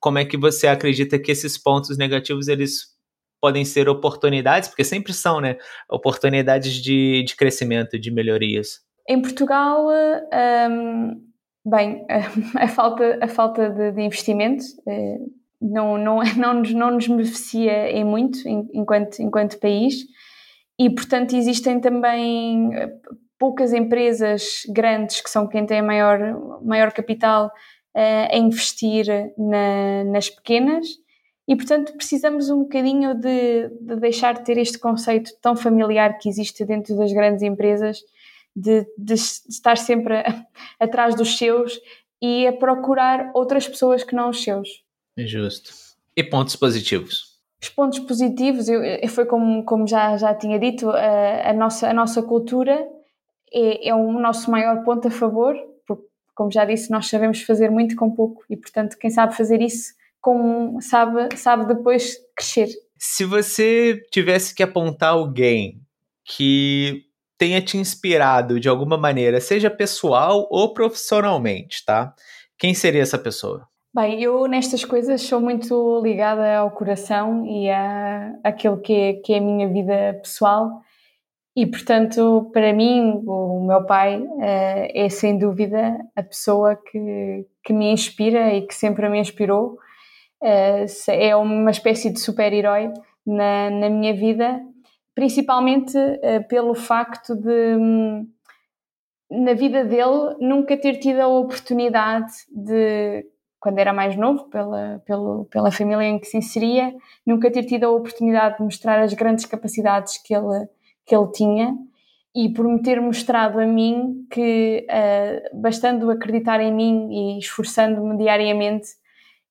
como é que você acredita que esses pontos negativos eles podem ser oportunidades, porque sempre são, né? Oportunidades de, de crescimento, de melhorias. Em Portugal, um, bem, a falta, a falta de, de eh, não, não, não, nos, não nos beneficia em muito enquanto, enquanto país e, portanto, existem também eh, poucas empresas grandes que são quem tem maior, maior capital uh, a investir na, nas pequenas e, portanto, precisamos um bocadinho de, de, deixar de ter este conceito tão familiar que existe dentro das grandes empresas, de, de estar sempre a, atrás dos seus e a procurar outras pessoas que não os seus. Justo. E pontos positivos? Os pontos positivos, eu, foi como, como já, já tinha dito, a, a nossa, a nossa cultura é, é o nosso maior ponto a favor, porque, como já disse, nós sabemos fazer muito com pouco e, portanto, quem sabe fazer isso com, sabe, sabe depois crescer. Se você tivesse que apontar alguém que tenha te inspirado de alguma maneira, seja pessoal ou profissionalmente, tá? Quem seria essa pessoa? Bem, eu nestas coisas sou muito ligada ao coração e a aquilo que é, que é a minha vida pessoal e, portanto, para mim, o meu pai é, é sem dúvida a pessoa que, que me inspira e que sempre me inspirou. É, é uma espécie de super-herói na, na minha vida, principalmente é, pelo facto de, hum, na vida dele, nunca ter tido a oportunidade de quando era mais novo, pela, pela, pela família em que se inseria, nunca ter tido a oportunidade de mostrar as grandes capacidades que ele, que ele tinha e por me ter mostrado a mim que, uh, bastando acreditar em mim e esforçando-me diariamente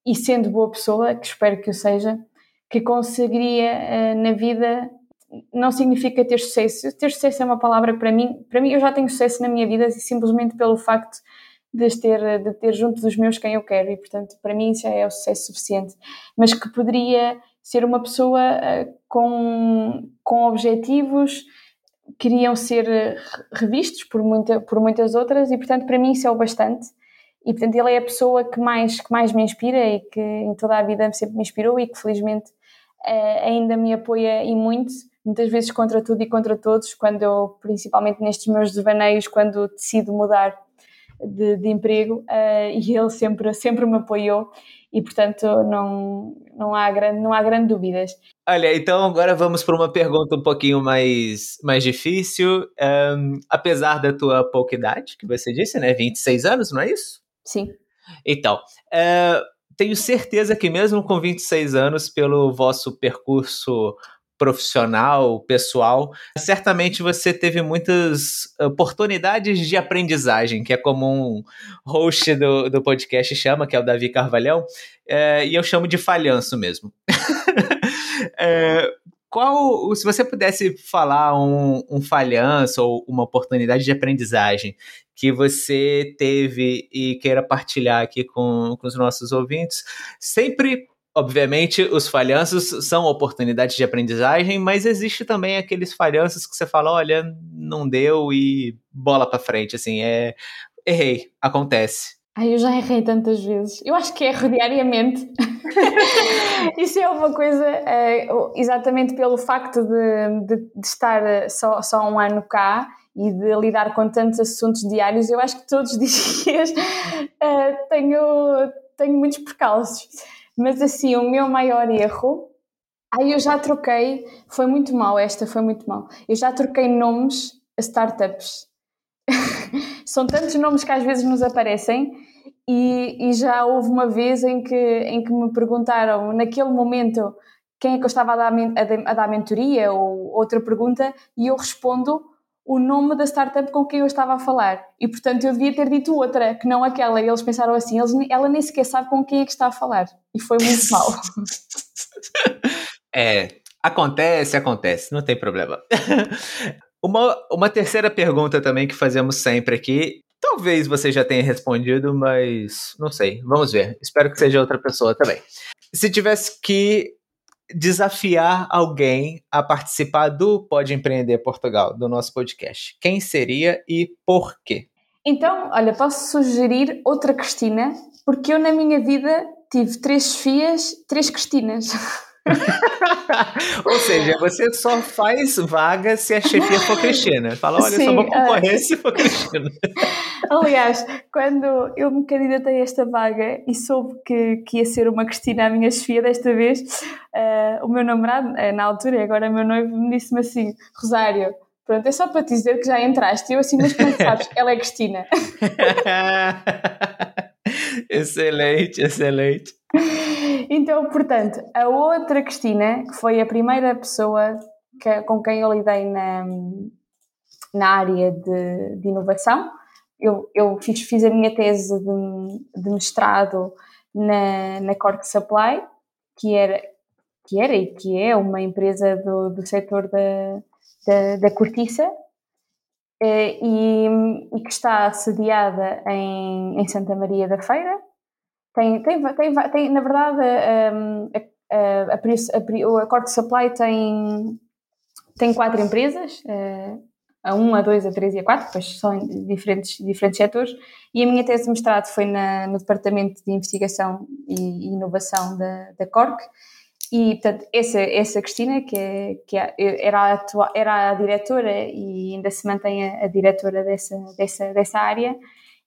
e sendo boa pessoa, que espero que eu seja, que conseguiria uh, na vida não significa ter sucesso. Ter sucesso é uma palavra para mim. Para mim, eu já tenho sucesso na minha vida simplesmente pelo facto de ter, de ter junto dos meus quem eu quero e, portanto, para mim isso já é o sucesso suficiente. Mas que poderia ser uma pessoa uh, com, com objetivos que iriam ser eh, revistos por, muita, por muitas outras e, portanto, para mim isso é o bastante. E, portanto, ele é a pessoa que mais, que mais me inspira e que em toda a vida sempre me inspirou e que, felizmente, uh, ainda me apoia e muito, muitas vezes contra tudo e contra todos, quando eu, principalmente nestes meus devaneios, quando decido mudar de, de emprego uh, e ele sempre, sempre me apoiou e portanto não, não, há grande, não há grande dúvidas. Olha, então agora vamos para uma pergunta um pouquinho mais, mais difícil. Um, apesar da tua pouca idade, que você disse, né? 26 anos, não é isso? Sim. Então, uh, tenho certeza que mesmo com 26 anos, pelo vosso percurso profissional, pessoal, certamente você teve muitas oportunidades de aprendizagem, que é como um host do, do podcast chama, que é o Davi Carvalhão, é, e eu chamo de falhanço mesmo. é, qual, se você pudesse falar um, um falhanço ou uma oportunidade de aprendizagem que você teve e queira partilhar aqui com, com os nossos ouvintes, sempre Obviamente, os falhanços são oportunidades de aprendizagem, mas existe também aqueles falhanços que você fala, olha, não deu e bola para frente, assim, é errei, acontece. Ai, eu já errei tantas vezes. Eu acho que erro diariamente. Isso é uma coisa, é, exatamente pelo facto de, de, de, estar só, só um ano cá e de lidar com tantos assuntos diários, eu acho que todos os dias é, tenho, tenho muitos percalços. Mas assim, o meu maior erro. Aí eu já troquei, foi muito mal esta, foi muito mal. Eu já troquei nomes a startups. São tantos nomes que às vezes nos aparecem e, e, já houve uma vez em que, em que me perguntaram, naquele momento, quem é que eu estava a dar, a, a dar mentoria ou outra pergunta e eu respondo o nome da startup com quem eu estava a falar. E, portanto, eu devia ter dito outra, que não aquela. E eles pensaram assim, eles, ela nem sequer sabe com quem é que está a falar. E foi muito mal. É, acontece, acontece, não tem problema. uma, uma terceira pergunta também que fazemos sempre aqui. Talvez você já tenha respondido, mas não sei. Vamos ver. Espero que seja outra pessoa também. Se tivesse que desafiar alguém a participar do Pode Empreender Portugal, do nosso podcast. Quem seria e por quê? Então, olha, posso sugerir outra Cristina, porque eu na minha vida tive três filhas, três Cristinas. Ou seja, você só faz vaga se a chefia for Cristina. Fala, olha, Sim, só vou concorrer uh... se for Cristina. Aliás, quando eu me candidatei a esta vaga e soube que, que ia ser uma Cristina a minha chefia desta vez, uh, o meu namorado, uh, na altura, e agora meu noivo, me disse-me assim: Rosário, pronto, é só para te dizer que já entraste. Eu assim, mas como sabes? Ela é Cristina. Excelente, excelente. Então, portanto, a outra Cristina, que foi a primeira pessoa que, com quem eu lidei na, na área de, de inovação, eu, eu fiz, fiz a minha tese de, de mestrado na, na Cork Supply, que era que era e que é uma empresa do, do setor da, da, da cortiça e, e, que está sediada em, em Santa Maria da Feira. Tem, tem, tem, tem na verdade, ehm, a, a, a, o Accord Supply tem, tem quatro empresas, eh, a 1, a 2, a 3 e a 4, pois são diferentes, diferentes setores, e a minha tese de mestrado foi na, no Departamento de Investigação e Inovação da, da Cork, e, portanto, essa, essa Cristina, que, é, que é, era, a atua, era a diretora e ainda se mantém a, a diretora dessa, dessa, dessa área,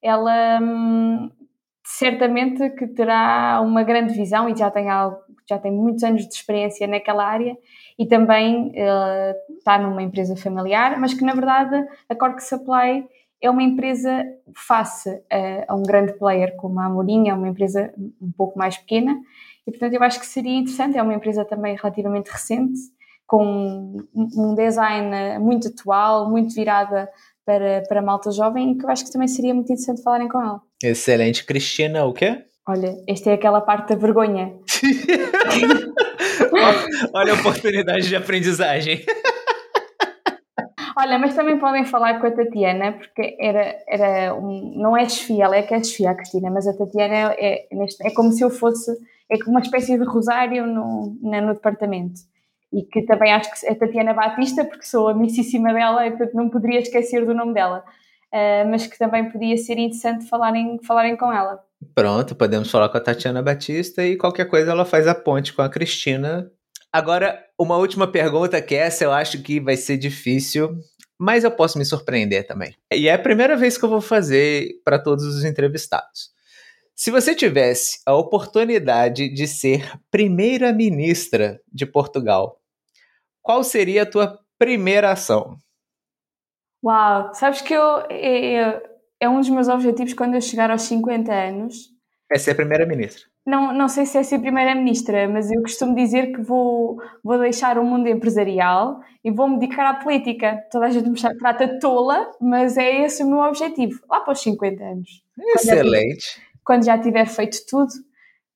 ela hum, certamente que terá uma grande visão e já tem, algo, já tem muitos anos de experiência naquela área e também uh, está numa empresa familiar, mas que na verdade a Cork Supply é uma empresa face a, a um grande player como a Amorim, é uma empresa um pouco mais pequena e, portanto, eu acho que seria interessante. É uma empresa também relativamente recente, com um design muito atual, muito virada para, para a malta jovem, e que eu acho que também seria muito interessante falarem com ela. Excelente. Cristina, o quê? Olha, esta é aquela parte da vergonha. Olha a oportunidade de aprendizagem. Olha, mas também podem falar com a Tatiana, porque era, era um, não é desfia, ela é que é desfia a Cristina, mas a Tatiana é, é, é como se eu fosse é como uma espécie de rosário no, no, no departamento. E que também acho que é Tatiana Batista, porque sou amicíssima dela e portanto não poderia esquecer do nome dela. Uh, mas que também podia ser interessante falarem, falarem com ela. Pronto, podemos falar com a Tatiana Batista e qualquer coisa ela faz a ponte com a Cristina. Agora, uma última pergunta que essa eu acho que vai ser difícil, mas eu posso me surpreender também. E é a primeira vez que eu vou fazer para todos os entrevistados. Se você tivesse a oportunidade de ser primeira-ministra de Portugal, qual seria a tua primeira ação? Uau, sabes que eu, é, é, é um dos meus objetivos quando eu chegar aos 50 anos. É ser primeira-ministra. Não, não sei se é ser primeira-ministra, mas eu costumo dizer que vou, vou deixar o mundo empresarial e vou me dedicar à política. Toda a gente me trata tola, mas é esse o meu objetivo, lá para os 50 anos. Excelente quando já tiver feito tudo,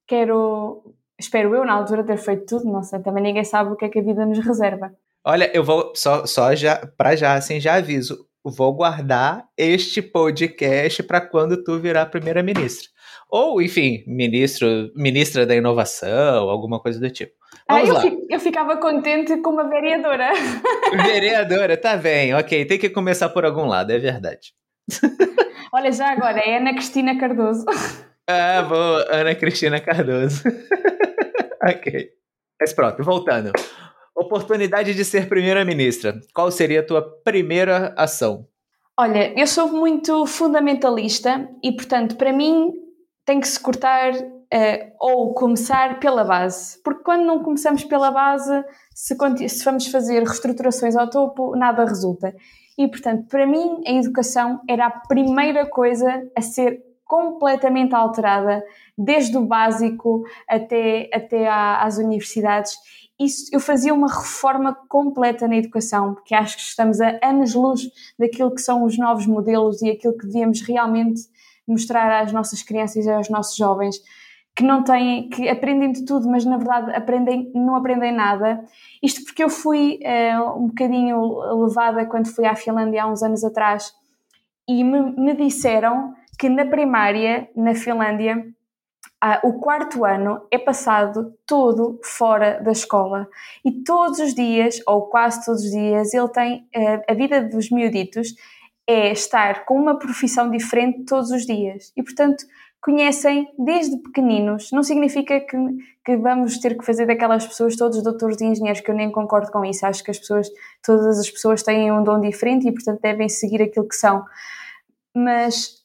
quero, espero eu, na altura, ter feito tudo. Não sei, também ninguém sabe o que é que a vida nos reserva. Olha, eu vou só, só já para já, assim, já aviso. Vou guardar este podcast para quando tu virar primeira-ministra. Ou, enfim, ministro, ministra da inovação, alguma coisa do tipo. Ah, Vamos ah, eu, eu, ficava contente com uma vereadora. Vereadora, tá bem, ok. Tem que começar por algum lado, é verdade. Olha, já agora, é Ana Cristina Cardoso. Ah, boa, Ana Cristina Cardoso. ok. Mas pronto, voltando. Oportunidade de ser primeira-ministra. Qual seria a tua primeira ação? Olha, eu sou muito fundamentalista e, portanto, para mim tem que se cortar uh, ou começar pela base. Porque quando não começamos pela base, se, se vamos fazer reestruturações ao topo, nada resulta. E, portanto, para mim, a educação era a primeira coisa a ser completamente alterada, desde o básico até, até às universidades. Isso, eu fazia uma reforma completa na educação, porque acho que estamos a anos-luz daquilo que são os novos modelos e aquilo que devíamos realmente mostrar às nossas crianças e aos nossos jovens que não têm, que aprendem de tudo, mas na verdade aprendem, não aprendem nada. Isto porque eu fui uh, um bocadinho levada quando fui à Finlândia há uns anos atrás e me, me disseram que na primária, na Finlândia, uh, o quarto ano é passado todo fora da escola e todos os dias, ou quase todos os dias, ele tem uh, a vida dos miuditos é estar com uma profissão diferente todos os dias e portanto conhecem desde pequeninos. Não significa que, que vamos ter que fazer daquelas pessoas todos doutores e engenheiros, que eu nem concordo com isso. Acho que as pessoas, todas as pessoas têm um dom diferente e, portanto, devem seguir aquilo que são. Mas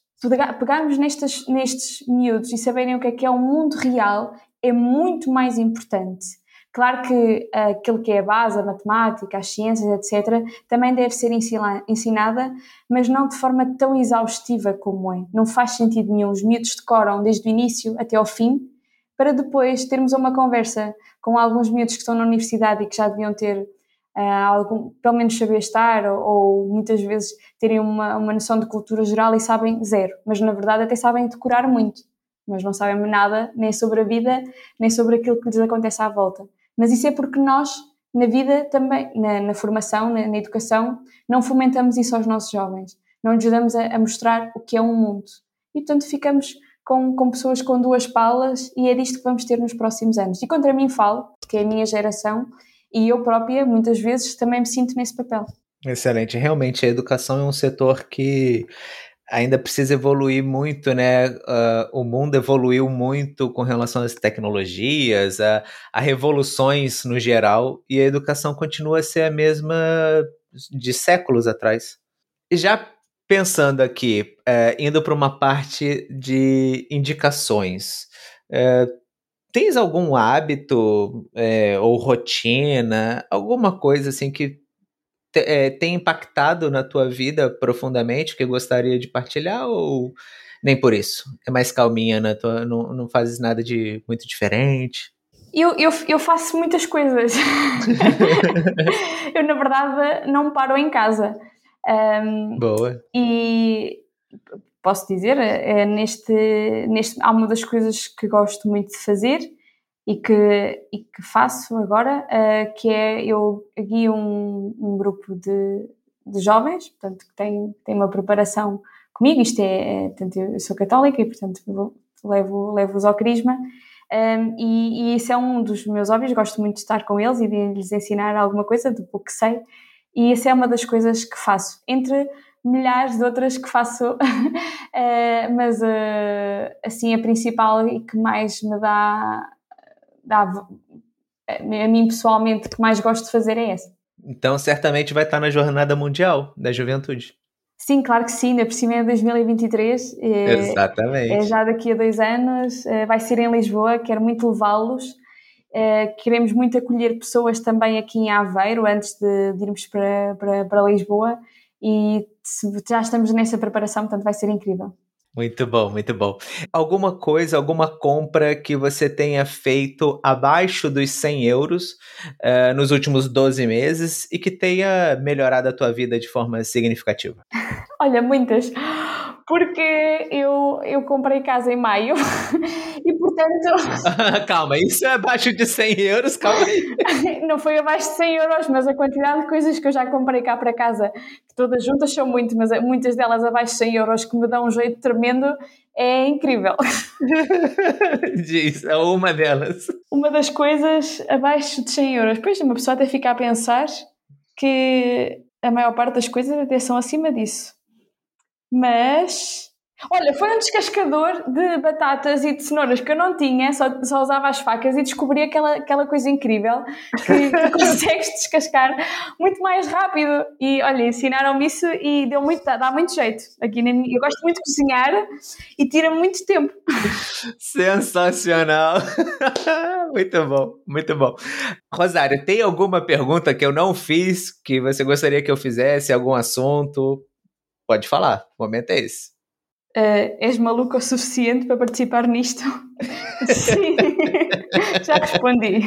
pegarmos nestes, nestes miúdos e saberem o que é que é o mundo real é muito mais importante Claro que aquilo que é a base, a matemática, as ciências, etc., também deve ser ensinada, mas não de forma tão exaustiva como é. Não faz sentido nenhum. Os miúdos decoram desde o início até ao fim, para depois termos uma conversa com alguns miúdos que estão na universidade e que já deviam ter uh, algum, pelo menos saber estar, ou, ou, muitas vezes terem uma, uma noção de cultura geral e sabem zero, mas na verdade até sabem decorar muito, mas não sabem nada nem sobre a vida, nem sobre aquilo que lhes acontece à volta Mas isso é porque nós, na vida também, na, na formação, na, na, educação, não fomentamos isso aos nossos jovens. Não lhes ajudamos a, a mostrar o que é um mundo. E, portanto, ficamos com, com, pessoas com duas palas e é disto que vamos ter nos próximos anos. E contra mim falo, que é a minha geração, e eu própria, muitas vezes, também me sinto nesse papel. Excelente. Realmente, a educação é um setor que ainda precisa evoluir muito, né? Uh, o mundo evoluiu muito com relação às tecnologias, a, a, revoluções no geral, e a educação continua a ser a mesma de séculos atrás. Já pensando aqui, uh, indo para uma parte de indicações, uh, tens algum hábito é, ou rotina, alguma coisa assim que é, tem impactado na tua vida profundamente que gostaria de partilhar ou nem por isso? É mais calminha, né? Tua, não, não fazes nada de muito diferente? Eu, eu, eu faço muitas coisas. eu, na verdade, não paro em casa. Um, Boa. E posso dizer, é neste, neste, há uma das coisas que gosto muito de fazer e que, e que faço agora, uh, que é eu guio um, um grupo de, de jovens, portanto, que tem, tem uma preparação comigo, isto é, é portanto, eu sou católica e, portanto, levo, levo-os ao crisma, um, e, e isso é um dos meus hobbies, gosto muito de estar com eles e de lhes ensinar alguma coisa do pouco que sei, e isso é uma das coisas que faço, entre milhares de outras que faço, uh, mas uh, assim a principal e que mais me dá dá, a mim pessoalmente que mais gosto de fazer é essa. Então certamente vai estar na Jornada Mundial da Juventude. Sim, claro que sim, ainda por cima é 2023. É, Exatamente. É já daqui a dois anos, é, vai ser em Lisboa, quero muito levá-los. É, queremos muito acolher pessoas também aqui em Aveiro antes de, de irmos para, para, para Lisboa e já estamos nessa preparação, portanto vai ser incrível. Muito bom, muito bom. Alguma coisa, alguma compra que você tenha feito abaixo dos 100 euros uh, nos últimos 12 meses e que tenha melhorado a tua vida de forma significativa? Olha, muitas porque eu, eu comprei casa em maio e portanto. calma, isso é abaixo de 100 euros, calma aí. Não foi abaixo de 100 euros, mas a quantidade de coisas que eu já comprei cá para casa, que todas juntas são muito, mas muitas delas abaixo de 100 euros que me dão um jeito tremendo, é incrível. Diz, é uma delas. Uma das coisas abaixo de 100 euros. Pois, uma pessoa até fica a pensar que a maior parte das coisas até são acima disso mas Olha, foi um descascador de batatas e de cenouras que eu não tinha, só, só usava as facas e descobri aquela, aquela coisa incrível que, que consegues descascar muito mais rápido. E olha, ensinaram-me isso e deu muito, dá muito jeito. Aqui na minha, eu gosto muito de cozinhar e tira muito tempo. Sensacional! muito bom, muito bom. Rosário, tem alguma pergunta que eu não fiz que você gostaria que eu fizesse? Algum assunto? Pode falar, o momento é esse. Uh, és maluco o suficiente para participar nisto? Sim, já respondi.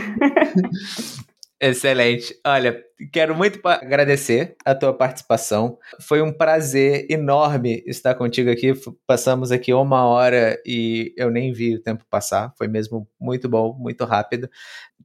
Excelente. Olha, quero muito agradecer a tua participação. Foi um prazer enorme estar contigo aqui. Passamos aqui uma hora e eu nem vi o tempo passar. Foi mesmo muito bom, muito rápido.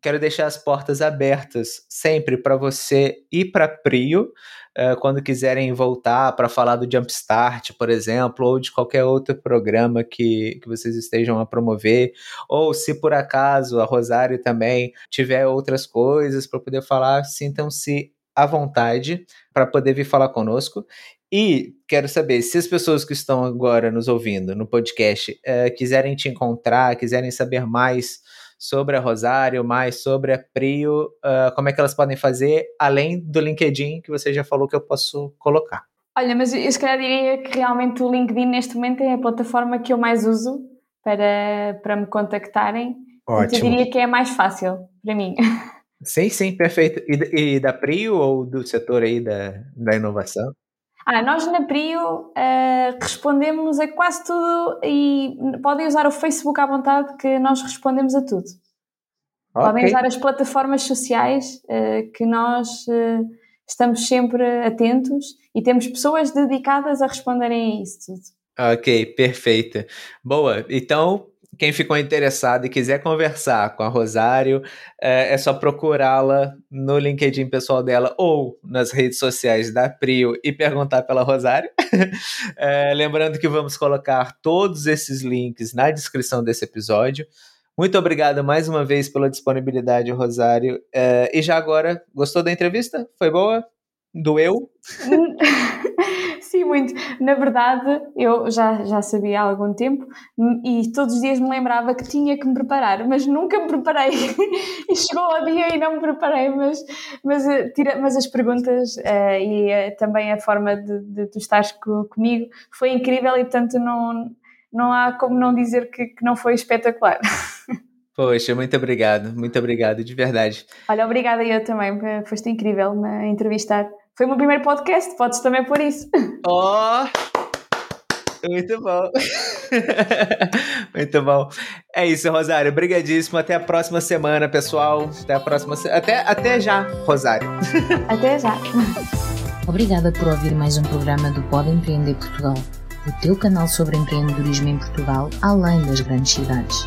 Quero deixar as portas abertas sempre para você e para Prio uh, quando quiserem voltar para falar do Jumpstart, por exemplo, ou de qualquer outro programa que, que vocês estejam a promover, ou se por acaso a Rosário também tiver outras coisas para poder falar, sintam-se à vontade para poder vir falar conosco. E quero saber se as pessoas que estão agora nos ouvindo no podcast uh, quiserem te encontrar, quiserem saber mais sobre a Rosário, mais sobre a Prio, uh, como é que elas podem fazer, além do LinkedIn, que você já falou que eu posso colocar. Olha, mas eu se calhar diria que realmente o LinkedIn neste momento é a plataforma que eu mais uso para, para me contactarem. Ótimo. Eu diria que é a mais fácil para mim. Sim, sim, perfeito. E, e da Prio ou do setor aí da, da inovação? Ah, nós na Prio uh, respondemos a quase tudo e podem usar o Facebook à vontade que nós respondemos a tudo. Okay. Podem usar as plataformas sociais uh, que nós uh, estamos sempre atentos e temos pessoas dedicadas a responderem a isso tudo. Ok, perfeito. Boa, então quem ficou interessado e quiser conversar com a Rosário, é, é só procurá-la no LinkedIn pessoal dela ou nas redes sociais da Prio e perguntar pela Rosário. é, lembrando que vamos colocar todos esses links na descrição desse episódio. Muito obrigado mais uma vez pela disponibilidade, Rosário. É, e já agora, gostou da entrevista? Foi boa? Doeu? Sim, muito. Na verdade, eu já, já sabia há algum tempo e todos os dias me lembrava que tinha que me preparar, mas nunca me preparei. e chegou ao dia e não me preparei, mas, mas, eh, tira, mas as perguntas uh, e uh, também a forma de, de tu estares co, comigo foi incrível e, portanto, não, não há como não dizer que, que não foi espetacular. Poxa, muito obrigado, muito obrigado, de verdade. Olha, obrigada eu também, foste incrível me entrevistar. Foi o meu primeiro podcast, podes também por isso. Oh! Muito bom. Muito bom. É isso, Rosário. Obrigadíssimo. Até a próxima semana, pessoal. Até a próxima até Até já, Rosário. Até já. Obrigada por ouvir mais um programa do Pode Empreender Portugal, o teu canal sobre empreendedorismo em Portugal, além das grandes cidades.